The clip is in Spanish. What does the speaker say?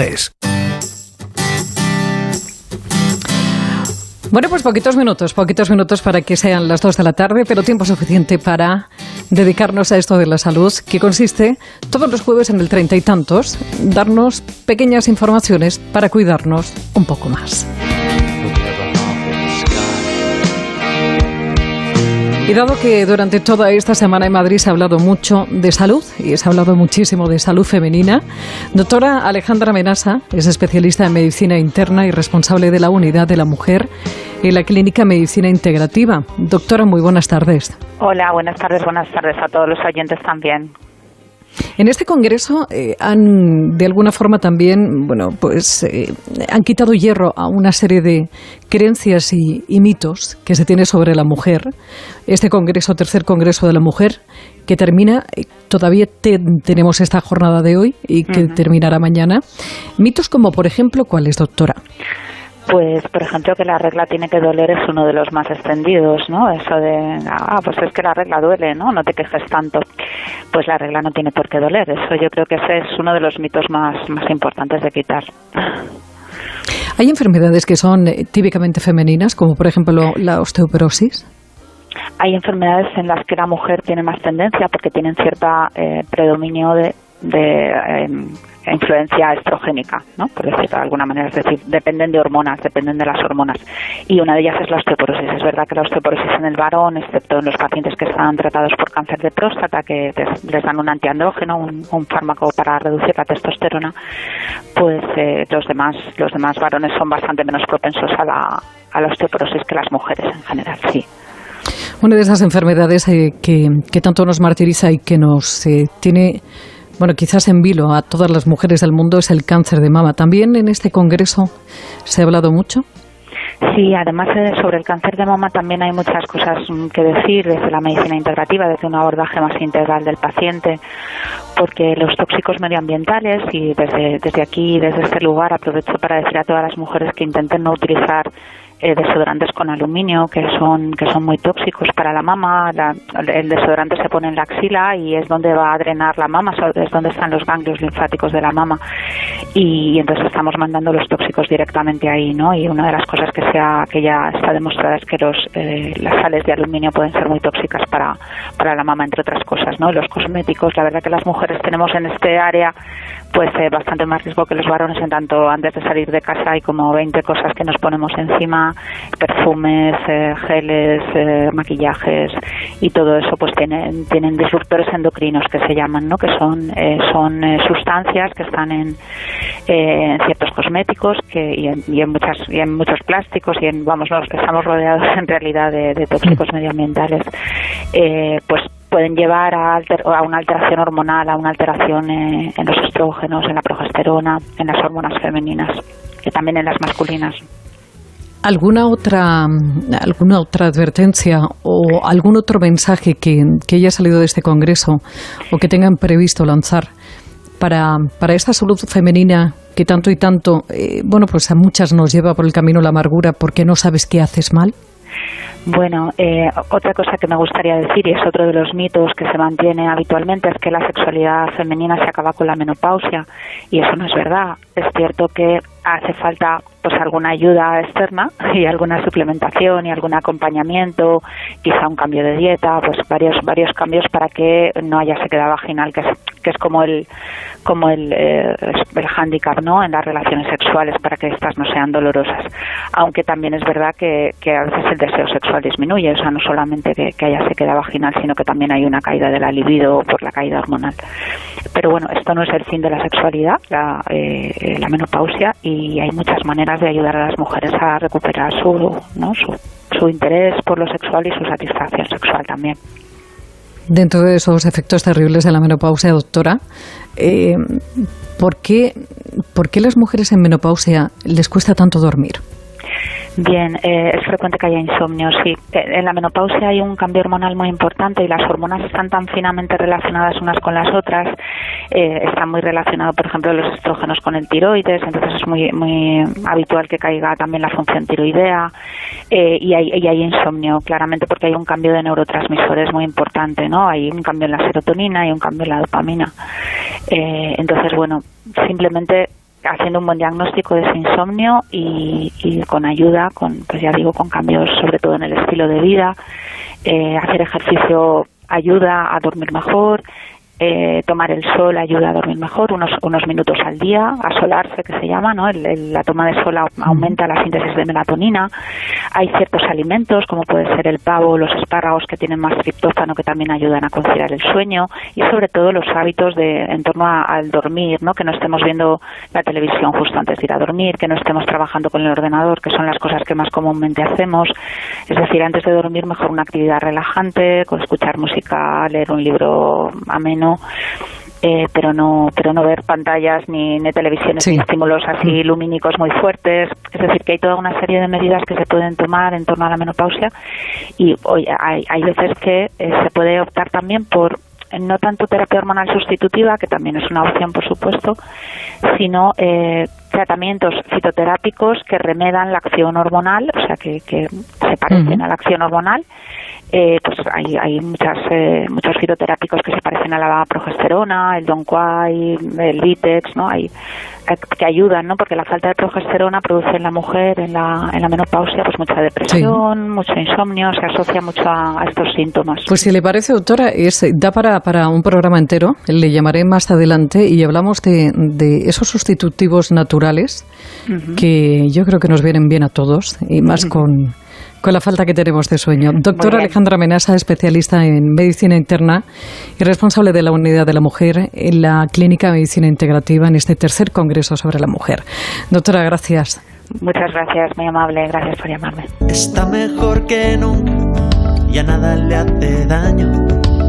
es. Bueno, pues poquitos minutos, poquitos minutos para que sean las dos de la tarde, pero tiempo suficiente para dedicarnos a esto de la salud, que consiste todos los jueves en el treinta y tantos, darnos pequeñas informaciones para cuidarnos un poco más. Y dado que durante toda esta semana en Madrid se ha hablado mucho de salud y se ha hablado muchísimo de salud femenina, doctora Alejandra Menasa es especialista en medicina interna y responsable de la unidad de la mujer en la Clínica Medicina Integrativa. Doctora, muy buenas tardes. Hola, buenas tardes, buenas tardes a todos los oyentes también. En este congreso eh, han, de alguna forma también, bueno, pues eh, han quitado hierro a una serie de creencias y, mitos que se tiene sobre la mujer. Este congreso, tercer congreso de la mujer, que termina, eh, todavía tenemos esta jornada de hoy y que terminará mañana. Mitos como, por ejemplo, ¿cuáles, doctora? Pues, por ejemplo, que la regla tiene que doler es uno de los más extendidos, ¿no? Eso de, ah, pues es que la regla duele, ¿no? No te quejes tanto. Pues la regla no tiene por qué doler. Eso yo creo que ese es uno de los mitos más, más importantes de quitar. ¿Hay enfermedades que son eh, típicamente femeninas, como por ejemplo la osteoporosis? Hay enfermedades en las que la mujer tiene más tendencia porque tienen cierta eh, predominio de, de em, influencia estrogénica, ¿no? por decirlo de alguna manera, es decir, dependen de hormonas, dependen de las hormonas. Y una de ellas es la osteoporosis. Es verdad que la osteoporosis en el varón, excepto en los pacientes que están tratados por cáncer de próstata, que les dan un antiandrógeno, un, fármaco para reducir la testosterona, pues eh, los demás los demás varones son bastante menos propensos a la, a la osteoporosis que las mujeres en general, sí. Una de esas enfermedades eh, que, que, tanto nos martiriza y que nos eh, tiene bueno, quizás en vilo a todas las mujeres del mundo es el cáncer de mama. ¿También en este congreso se ha hablado mucho? Sí, además eh, sobre el cáncer de mama también hay muchas cosas mm, que decir desde la medicina integrativa, desde un abordaje más integral del paciente, porque los tóxicos medioambientales, y desde, desde aquí, desde este lugar, aprovecho para decir a todas las mujeres que intenten no utilizar eh, desodorantes con aluminio que son que son muy tóxicos para la mama. el desodorante se pone en la axila y es donde va a drenar la mama, es donde están los ganglios linfáticos de la mama y, entonces estamos mandando los tóxicos directamente ahí, ¿no? Y una de las cosas que sea que ya está demostrada es que los eh, las sales de aluminio pueden ser muy tóxicas para para la mama entre otras cosas, ¿no? los cosméticos, la verdad que las mujeres tenemos en este área pues eh, bastante más riesgo que los varones en tanto antes de salir de casa hay como 20 cosas que nos ponemos encima perfumes eh, geles eh, maquillajes y todo eso pues tienen tienen disruptores endocrinos que se llaman no que son son sustancias que están en, ciertos cosméticos que y en, muchas y en muchos plásticos y en vamos estamos rodeados en realidad de, tóxicos medioambientales pues pueden llevar a, a, una alteración hormonal, a una alteración eh, en los estrógenos, en la progesterona, en las hormonas femeninas y también en las masculinas. ¿Alguna otra, alguna otra advertencia o algún otro mensaje que, que haya salido de este congreso o que tengan previsto lanzar para, para esta salud femenina que tanto y tanto, eh, bueno, pues a muchas nos lleva por el camino la amargura porque no sabes qué haces mal? Bueno, eh, otra cosa que me gustaría decir, y es otro de los mitos que se mantiene habitualmente, es que la sexualidad femenina se acaba con la menopausia, y eso no es verdad. Es cierto que hace falta pues alguna ayuda externa y alguna suplementación y algún acompañamiento, quizá un cambio de dieta, pues varios varios cambios para que no haya sequedad vaginal, que es, que es como el como el, eh, el hándicap ¿no? en las relaciones sexuales para que estas no sean dolorosas. Aunque también es verdad que, que a veces el deseo sexual disminuye, o sea, no solamente que, que haya sequedad vaginal, sino que también hay una caída de la libido por la caída hormonal. Pero bueno, esto no es el fin de la sexualidad, la, eh, la menopausia, y hay muchas maneras de ayudar a las mujeres a recuperar su, ¿no? su, su interés por lo sexual y su satisfacción sexual también. Dentro de esos efectos terribles de la menopausia, doctora, eh, ¿por, qué, ¿por qué las mujeres en menopausia les cuesta tanto dormir? Bien, eh, es frecuente que haya insomnio, sí. Eh, en la menopausia hay un cambio hormonal muy importante y las hormonas están tan finamente relacionadas unas con las otras. Eh, están muy relacionados, por ejemplo, los estrógenos con el tiroides, entonces es muy, muy habitual que caiga también la función tiroidea y, hay, y hay insomnio, claramente porque hay un cambio de neurotransmisores muy importante, ¿no? Hay un cambio en la serotonina y un cambio en la dopamina. entonces, bueno, simplemente haciendo un buen diagnóstico de ese insomnio y, con ayuda, con pues ya digo, con cambios sobre todo en el estilo de vida, eh, hacer ejercicio ayuda a dormir mejor, eh, tomar el sol ayuda a dormir mejor, unos, unos minutos al día, asolarse que se llama, ¿no? la toma de sol aumenta la síntesis de melatonina. Hay ciertos alimentos, como puede ser el pavo, los espárragos, que tienen más triptófano, que también ayudan a conciliar el sueño. Y sobre todo los hábitos de, en torno al dormir, ¿no? Que no estemos viendo la televisión justo antes de ir a dormir, que no estemos trabajando con el ordenador, que son las cosas que más comúnmente hacemos. Es decir, antes de dormir, mejor una actividad relajante, con escuchar música, leer un libro ameno eh, pero no pero no ver pantallas ni, ni televisiones ni estímulos así mm. lumínicos muy fuertes. Es decir que hay toda una serie de medidas que se pueden tomar en torno a la menopausia y hoy hay, hay veces que eh, se puede optar también por no tanto terapia hormonal sustitutiva, que también es una opción, por supuesto, sino eh, tratamientos fitoterápicos que remedan la acción hormonal, o sea, que, se parecen a la acción hormonal eh, pues hay, hay muchas, eh, muchos fitoterápicos que se parecen a la progesterona, el donquai, el vitex, ¿no? Hay, eh, que ayudan, ¿no? Porque la falta de progesterona produce en la mujer, en la, en la menopausia, pues mucha depresión, mucho insomnio, se asocia mucho a, estos síntomas. Pues si le parece, doctora, es, da para, para un programa entero, le llamaré más adelante y hablamos de, de esos sustitutivos naturales que yo creo que nos vienen bien a todos y más con con la falta que tenemos de sueño. Doctora Alejandra Menasa, especialista en medicina interna y responsable de la unidad de la mujer en la Clínica de Medicina Integrativa en este tercer Congreso sobre la Mujer. Doctora, gracias. Muchas gracias, muy amable. Gracias por llamarme. Está mejor que nunca, ya nada le hace daño